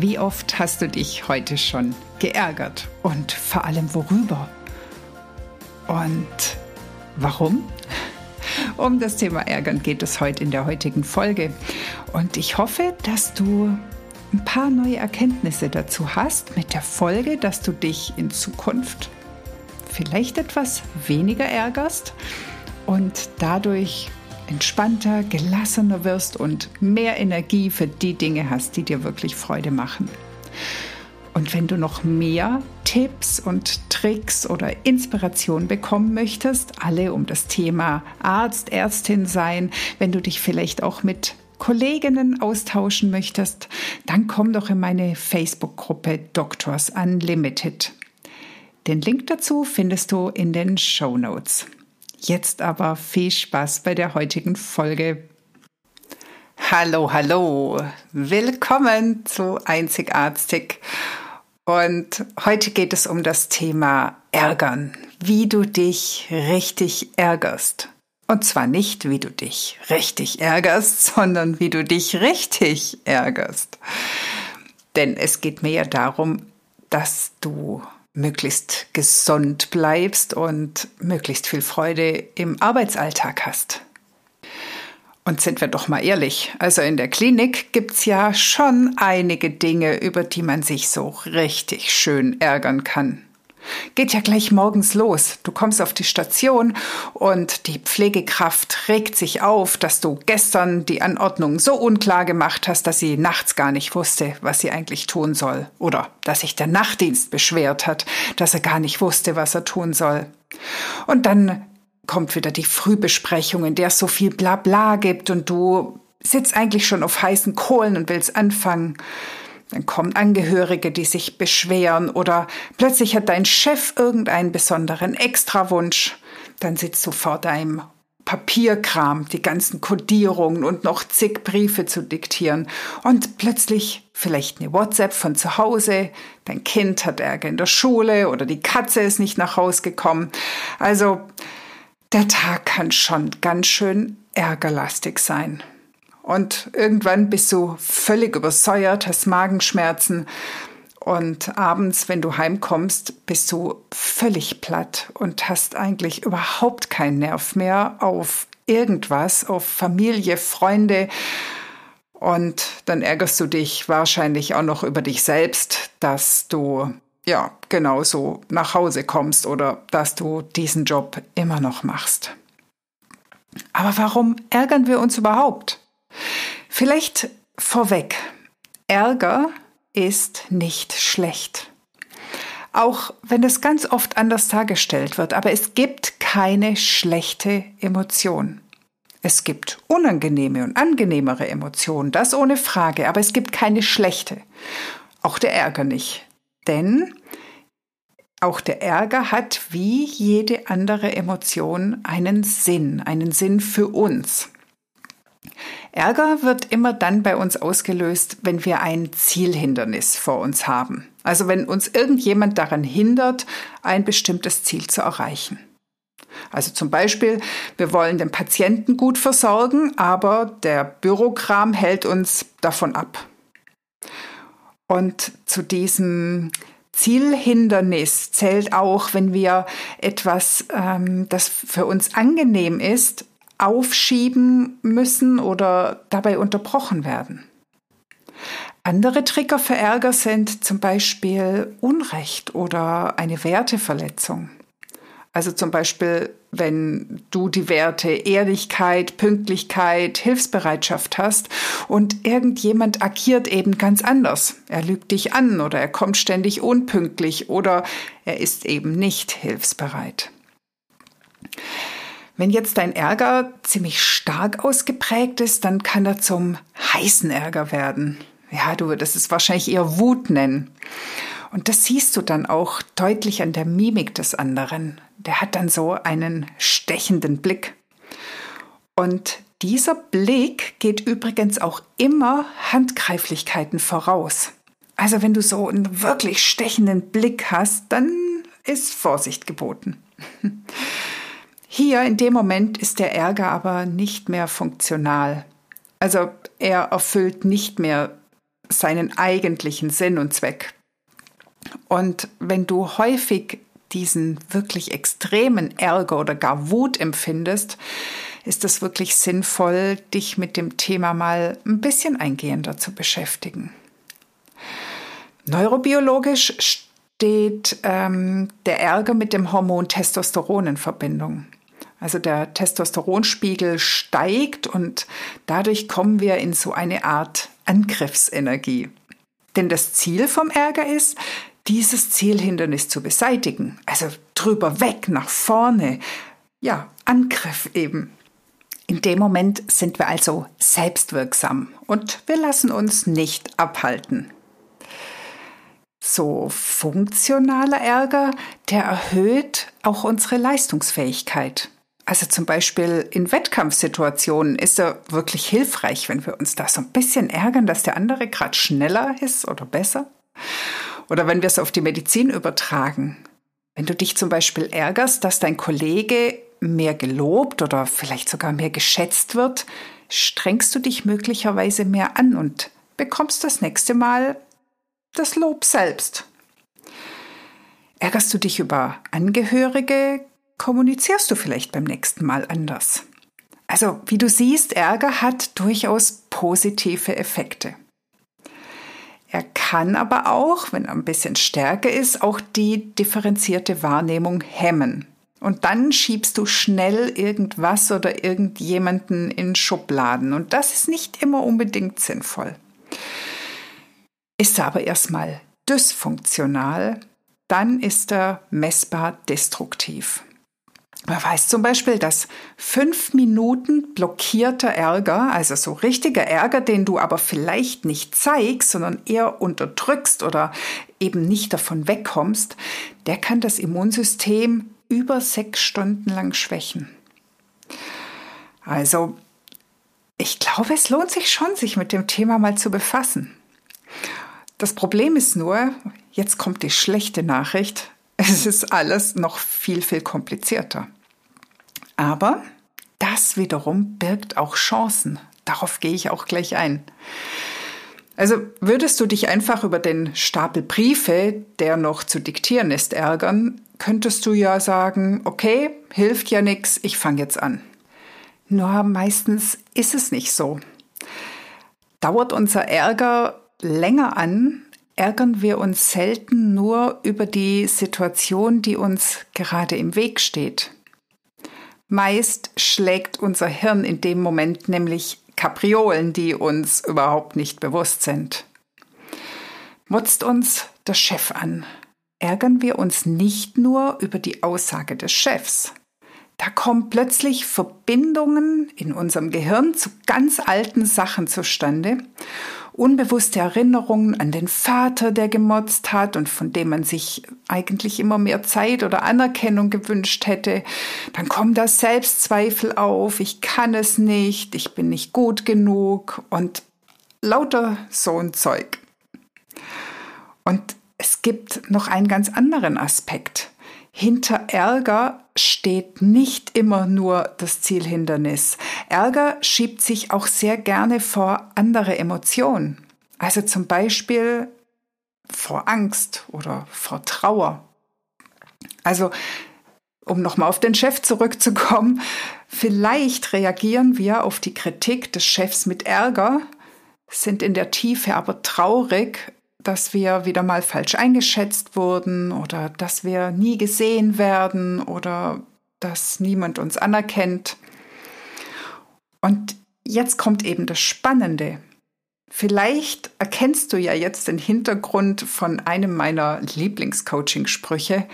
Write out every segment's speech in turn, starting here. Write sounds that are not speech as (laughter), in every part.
Wie oft hast du dich heute schon geärgert und vor allem worüber? Und warum? (laughs) Um das Thema Ärgern geht es heute in der heutigen Folge. Und ich hoffe, dass du ein paar neue Erkenntnisse dazu hast mit der Folge, dass du dich in Zukunft vielleicht etwas weniger ärgerst und dadurch entspannter, gelassener wirst und mehr Energie für die Dinge hast, die dir wirklich Freude machen. Und wenn du noch mehr Tipps und Tricks oder Inspiration bekommen möchtest, alle um das Thema Arzt, Ärztin sein, wenn du dich vielleicht auch mit Kolleginnen austauschen möchtest, dann komm doch in meine Facebook-Gruppe Doctors Unlimited. Den Link dazu findest du in den Show Notes. Jetzt aber viel Spaß bei der heutigen Folge. Hallo, hallo, willkommen zu Einzigartig. Und heute geht es um das Thema Ärgern, wie du dich richtig ärgerst. Und zwar nicht, wie du dich richtig ärgerst, (laughs) sondern wie du dich richtig ärgerst. Denn es geht mir ja darum, dass du möglichst gesund bleibst und möglichst viel Freude im Arbeitsalltag hast. Und sind wir doch mal ehrlich, also in der Klinik gibt's ja schon einige Dinge, über die man sich so richtig schön ärgern kann. Geht ja gleich morgens los. Du kommst auf die Station und die Pflegekraft regt sich auf, dass du gestern die Anordnung so unklar gemacht hast, dass sie nachts gar nicht wusste, was sie eigentlich tun soll. Oder dass sich der Nachtdienst beschwert hat, dass er gar nicht wusste, was er tun soll. Und dann kommt wieder die Frühbesprechung, in der es so viel Blabla gibt und du sitzt eigentlich schon auf heißen Kohlen und willst anfangen. Dann kommen Angehörige, die sich beschweren oder plötzlich hat dein Chef irgendeinen besonderen Extrawunsch. Dann sitzt du vor deinem Papierkram, die ganzen Kodierungen und noch zig Briefe zu diktieren. Und plötzlich vielleicht eine WhatsApp von zu Hause, dein Kind hat Ärger in der Schule oder die Katze ist nicht nach Hause gekommen. Also der Tag kann schon ganz schön ärgerlastig sein. Und irgendwann bist du völlig übersäuert, hast Magenschmerzen. Und abends, wenn du heimkommst, bist du völlig platt und hast eigentlich überhaupt keinen Nerv mehr auf irgendwas, auf Familie, Freunde. Und dann ärgerst du dich wahrscheinlich auch noch über dich selbst, dass du ja genauso nach Hause kommst oder dass du diesen Job immer noch machst. Aber warum ärgern wir uns überhaupt? Vielleicht vorweg. Ärger ist nicht schlecht. Auch wenn es ganz oft anders dargestellt wird, aber es gibt keine schlechte Emotion. Es gibt unangenehme und angenehmere Emotionen, das ohne Frage, aber es gibt keine schlechte. Auch der Ärger nicht. Denn auch der Ärger hat wie jede andere Emotion einen Sinn, einen Sinn für uns. Ärger wird immer dann bei uns ausgelöst, wenn wir ein Zielhindernis vor uns haben. Also wenn uns irgendjemand daran hindert, ein bestimmtes Ziel zu erreichen. Also zum Beispiel, wir wollen den Patienten gut versorgen, aber der Bürokram hält uns davon ab. Und zu diesem Zielhindernis zählt auch, wenn wir etwas, ähm, das für uns angenehm ist, aufschieben müssen oder dabei unterbrochen werden. Andere Trigger für Ärger sind zum Beispiel Unrecht oder eine Werteverletzung. Also zum Beispiel, wenn du die Werte Ehrlichkeit, Pünktlichkeit, Hilfsbereitschaft hast und irgendjemand agiert eben ganz anders. Er lügt dich an oder er kommt ständig unpünktlich oder er ist eben nicht hilfsbereit. Wenn jetzt dein Ärger ziemlich stark ausgeprägt ist, dann kann er zum heißen Ärger werden. Ja, du würdest es wahrscheinlich eher Wut nennen. Und das siehst du dann auch deutlich an der Mimik des anderen. Der hat dann so einen stechenden Blick. Und dieser Blick geht übrigens auch immer Handgreiflichkeiten voraus. Also wenn du so einen wirklich stechenden Blick hast, dann ist Vorsicht geboten. (laughs) Hier in dem Moment ist der Ärger aber nicht mehr funktional. Also er erfüllt nicht mehr seinen eigentlichen Sinn und Zweck. Und wenn du häufig diesen wirklich extremen Ärger oder gar Wut empfindest, ist es wirklich sinnvoll, dich mit dem Thema mal ein bisschen eingehender zu beschäftigen. Neurobiologisch steht ähm, der Ärger mit dem Hormon Testosteron in Verbindung. Also der Testosteronspiegel steigt und dadurch kommen wir in so eine Art Angriffsenergie. Denn das Ziel vom Ärger ist, dieses Zielhindernis zu beseitigen. Also drüber weg, nach vorne. Ja, Angriff eben. In dem Moment sind wir also selbstwirksam und wir lassen uns nicht abhalten. So funktionaler Ärger, der erhöht auch unsere Leistungsfähigkeit. Also zum Beispiel in Wettkampfsituationen ist er wirklich hilfreich, wenn wir uns da so ein bisschen ärgern, dass der andere gerade schneller ist oder besser. Oder wenn wir es auf die Medizin übertragen. Wenn du dich zum Beispiel ärgerst, dass dein Kollege mehr gelobt oder vielleicht sogar mehr geschätzt wird, strengst du dich möglicherweise mehr an und bekommst das nächste Mal das Lob selbst. Ärgerst du dich über Angehörige, kommunizierst du vielleicht beim nächsten Mal anders. Also, wie du siehst, Ärger hat durchaus positive Effekte. Er kann aber auch, wenn er ein bisschen stärker ist, auch die differenzierte Wahrnehmung hemmen. Und dann schiebst du schnell irgendwas oder irgendjemanden in Schubladen. Und das ist nicht immer unbedingt sinnvoll. Ist er aber erstmal dysfunktional, dann ist er messbar destruktiv. Man weiß zum Beispiel, dass fünf Minuten blockierter Ärger, also so richtiger Ärger, den du aber vielleicht nicht zeigst, sondern eher unterdrückst oder eben nicht davon wegkommst, der kann das Immunsystem über sechs Stunden lang schwächen. Also, ich glaube, es lohnt sich schon, sich mit dem Thema mal zu befassen. Das Problem ist nur, jetzt kommt die schlechte Nachricht, es ist alles noch viel, viel komplizierter. Aber das wiederum birgt auch Chancen. Darauf gehe ich auch gleich ein. Also würdest du dich einfach über den Stapel Briefe, der noch zu diktieren ist, ärgern, könntest du ja sagen, okay, hilft ja nichts, ich fange jetzt an. Nur meistens ist es nicht so. Dauert unser Ärger länger an, ärgern wir uns selten nur über die Situation, die uns gerade im Weg steht. Meist schlägt unser Hirn in dem Moment nämlich Kapriolen, die uns überhaupt nicht bewusst sind. Motzt uns der Chef an, ärgern wir uns nicht nur über die Aussage des Chefs. Da kommen plötzlich Verbindungen in unserem Gehirn zu ganz alten Sachen zustande unbewusste Erinnerungen an den Vater, der gemotzt hat und von dem man sich eigentlich immer mehr Zeit oder Anerkennung gewünscht hätte. Dann kommen da Selbstzweifel auf, ich kann es nicht, ich bin nicht gut genug und lauter so ein Zeug. Und es gibt noch einen ganz anderen Aspekt. Hinter Ärger steht nicht immer nur das Zielhindernis. Ärger schiebt sich auch sehr gerne vor andere Emotionen. Also zum Beispiel vor Angst oder vor Trauer. Also, um nochmal auf den Chef zurückzukommen, vielleicht reagieren wir auf die Kritik des Chefs mit Ärger, sind in der Tiefe aber traurig, dass wir wieder mal falsch eingeschätzt wurden oder dass wir nie gesehen werden oder dass niemand uns anerkennt. Und jetzt kommt eben das Spannende. Vielleicht erkennst du ja jetzt den Hintergrund von einem meiner Lieblingscoaching-Sprüche.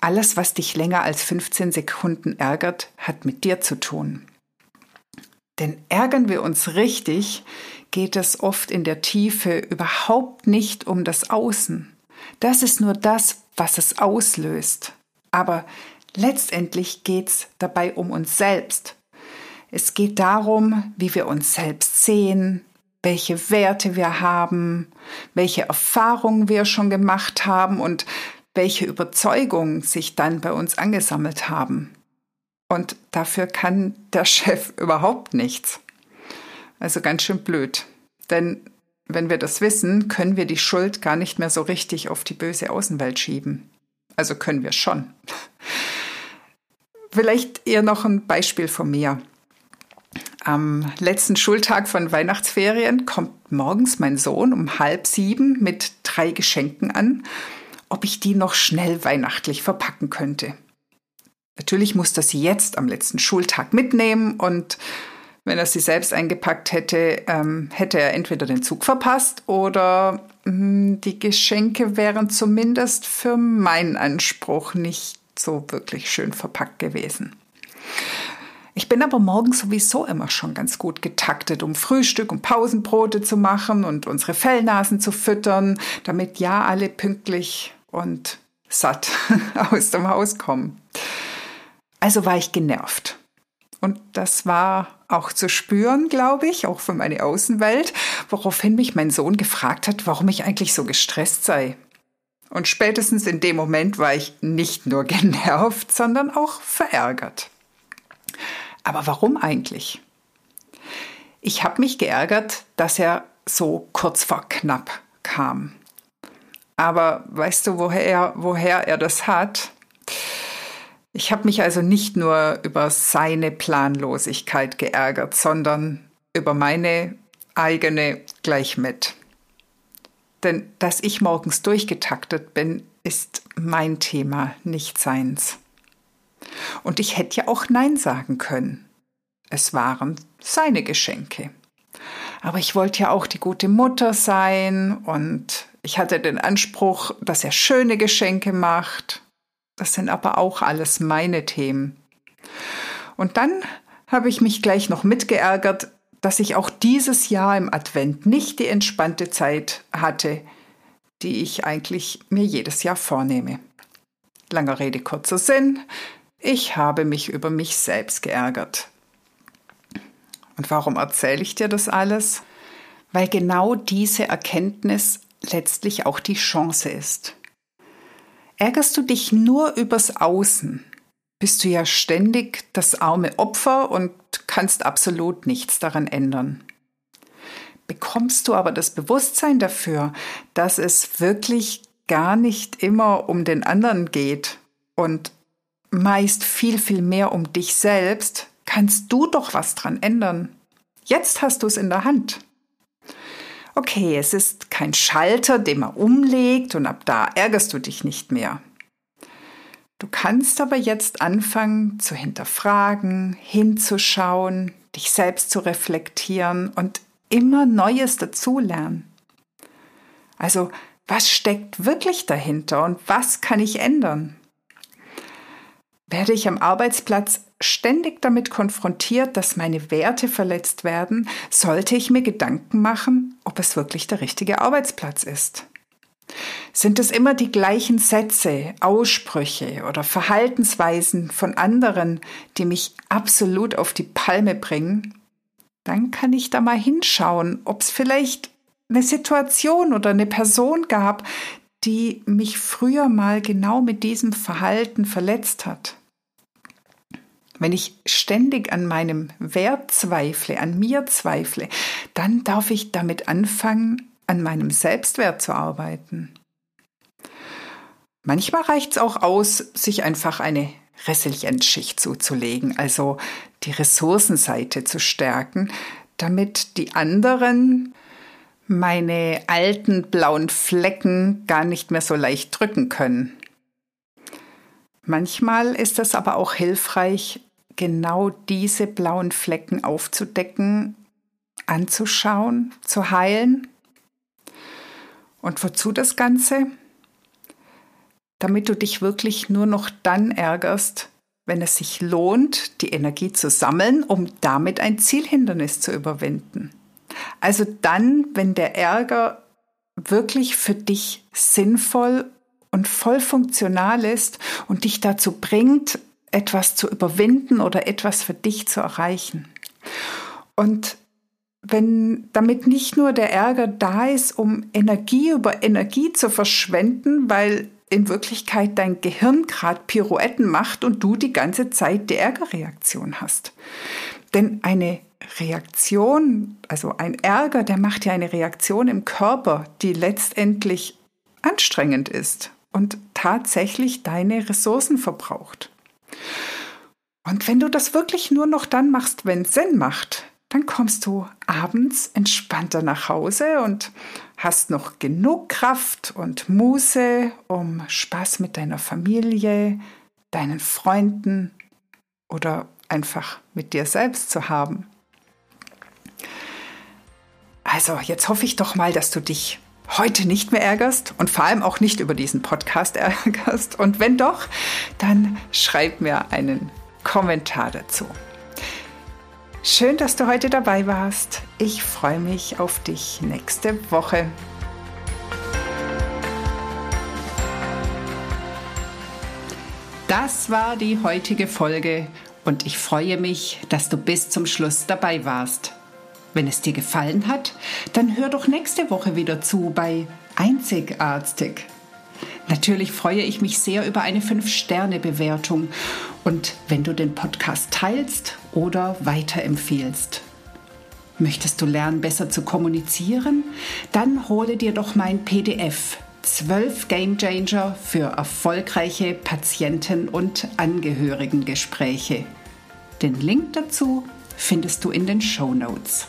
Alles, was dich länger als 15 Sekunden ärgert, hat mit dir zu tun. Denn ärgern wir uns richtig, geht es oft in der Tiefe überhaupt nicht um das Außen. Das ist nur das, was es auslöst. Aber letztendlich geht es dabei um uns selbst. Es geht darum, wie wir uns selbst sehen, welche Werte wir haben, welche Erfahrungen wir schon gemacht haben und welche Überzeugungen sich dann bei uns angesammelt haben. Und dafür kann der (laughs) Chef überhaupt nichts. Also ganz schön blöd. Denn wenn wir das wissen, können wir die Schuld gar nicht mehr so richtig auf die böse Außenwelt schieben. Also können wir schon. Vielleicht eher noch ein Beispiel von mir. Am letzten Schultag von Weihnachtsferien kommt morgens mein Sohn um halb sieben mit drei Geschenken an, ob ich die noch schnell weihnachtlich verpacken könnte. Natürlich muss sie jetzt am letzten Schultag mitnehmen und wenn er sie selbst eingepackt hätte, ähm, hätte er entweder den Zug verpasst oder mh, hm, die Geschenke wären zumindest für meinen Anspruch nicht so wirklich schön verpackt gewesen. Ich bin aber morgens sowieso immer schon ganz gut getaktet, um Frühstück und Pausenbrote zu machen und unsere Fellnasen zu füttern, damit ja alle pünktlich und satt (laughs) aus dem Haus kommen. Also war ich genervt. Und das war auch zu spüren, glaube ich, auch für meine Außenwelt, woraufhin mich mein Sohn gefragt hat, warum ich eigentlich so gestresst sei. Und spätestens in dem Moment war ich nicht nur (laughs) genervt, sondern auch verärgert. Aber warum eigentlich? Ich habe mich geärgert, dass er so kurz vor knapp kam. Aber weißt du, woher, woher er das hat? Ich habe mich also nicht nur über seine Planlosigkeit geärgert, sondern über meine eigene gleich mit. Denn dass ich morgens durchgetaktet bin, ist mein Thema, nicht seins. Und ich hätte ja auch Nein sagen können. Es waren seine Geschenke. Aber ich wollte ja auch die gute Mutter sein und ich hatte den Anspruch, dass er schöne Geschenke macht das sind aber auch alles meine Themen. Und dann habe ich mich gleich noch mitgeärgert, dass ich auch dieses Jahr im Advent nicht die entspannte Zeit hatte, die ich eigentlich mir jedes Jahr vornehme. Langer Rede, kurzer Sinn. Ich habe mich über mich selbst geärgert. Und warum erzähle ich dir das alles? Weil genau diese Erkenntnis letztlich auch die Chance ist. Ärgerst du dich nur übers Außen, bist du ja ständig das arme Opfer und kannst absolut nichts daran ändern. Bekommst du aber das Bewusstsein dafür, dass es wirklich gar nicht immer um den anderen geht und meist viel, viel mehr um dich selbst, kannst du doch was dran ändern. Jetzt hast du es in der Hand. Okay, es ist kein Schalter, den man umlegt und ab da ärgerst du dich nicht mehr. Du kannst aber jetzt anfangen zu hinterfragen, hinzuschauen, dich selbst zu reflektieren und immer Neues dazulernen. Also, was steckt wirklich dahinter und was kann ich ändern? Werde ich am Arbeitsplatz ständig damit konfrontiert, dass meine Werte verletzt werden, sollte ich mir Gedanken machen, ob es wirklich der richtige Arbeitsplatz ist. Sind es immer die gleichen Sätze, Aussprüche oder Verhaltensweisen von anderen, die mich absolut auf die Palme bringen? Dann kann ich da mal hinschauen, ob es vielleicht eine Situation oder eine Person gab, die mich früher mal genau mit diesem Verhalten verletzt hat. Wenn ich ständig an meinem Wert zweifle, an mir zweifle, dann darf ich damit anfangen, an meinem Selbstwert zu arbeiten. Manchmal reicht es auch aus, sich einfach eine Resilienzschicht zuzulegen, also die Ressourcenseite zu stärken, damit die anderen meine alten blauen Flecken gar nicht mehr so leicht drücken können. Manchmal ist es aber auch hilfreich, genau diese blauen Flecken aufzudecken, anzuschauen, zu heilen. Und wozu das Ganze? Damit du dich wirklich nur noch dann ärgerst, wenn es sich lohnt, die Energie zu sammeln, um damit ein Zielhindernis zu überwinden. Also dann, wenn der Ärger wirklich für dich sinnvoll und voll funktional ist und dich dazu bringt, etwas zu überwinden oder etwas für dich zu erreichen. Und wenn damit nicht nur der Ärger da ist, um Energie über Energie zu verschwenden, weil in Wirklichkeit dein Gehirn gerade Pirouetten macht und du die ganze Zeit die Ärgerreaktion hast. Denn eine Reaktion, also ein Ärger, der macht ja eine Reaktion im Körper, die letztendlich anstrengend ist und tatsächlich deine Ressourcen verbraucht. Und wenn du das wirklich nur noch dann machst, wenn es Sinn macht, dann kommst du abends entspannter nach Hause und hast noch genug Kraft und Muße, um Spaß mit deiner Familie, deinen Freunden oder einfach mit dir selbst zu haben. Also, jetzt hoffe ich doch mal, dass du dich heute nicht mehr ärgerst und vor allem auch nicht über diesen Podcast ärgerst. Und wenn doch, dann schreib mir einen Kommentar dazu. Schön, dass du heute dabei warst. Ich freue mich auf dich nächste Woche. Das war die heutige Folge und ich freue mich, dass du bis zum Schluss dabei warst. Wenn es dir gefallen hat, dann hör doch nächste Woche wieder zu bei Einzigartig. Natürlich freue ich mich sehr über eine 5-Sterne-Bewertung und wenn du den Podcast teilst oder weiterempfehlst. Möchtest du lernen, besser zu kommunizieren? Dann hole dir doch mein PDF 12 Game Changer für erfolgreiche Patienten- und Angehörigengespräche. Den Link dazu findest du in den Show Notes.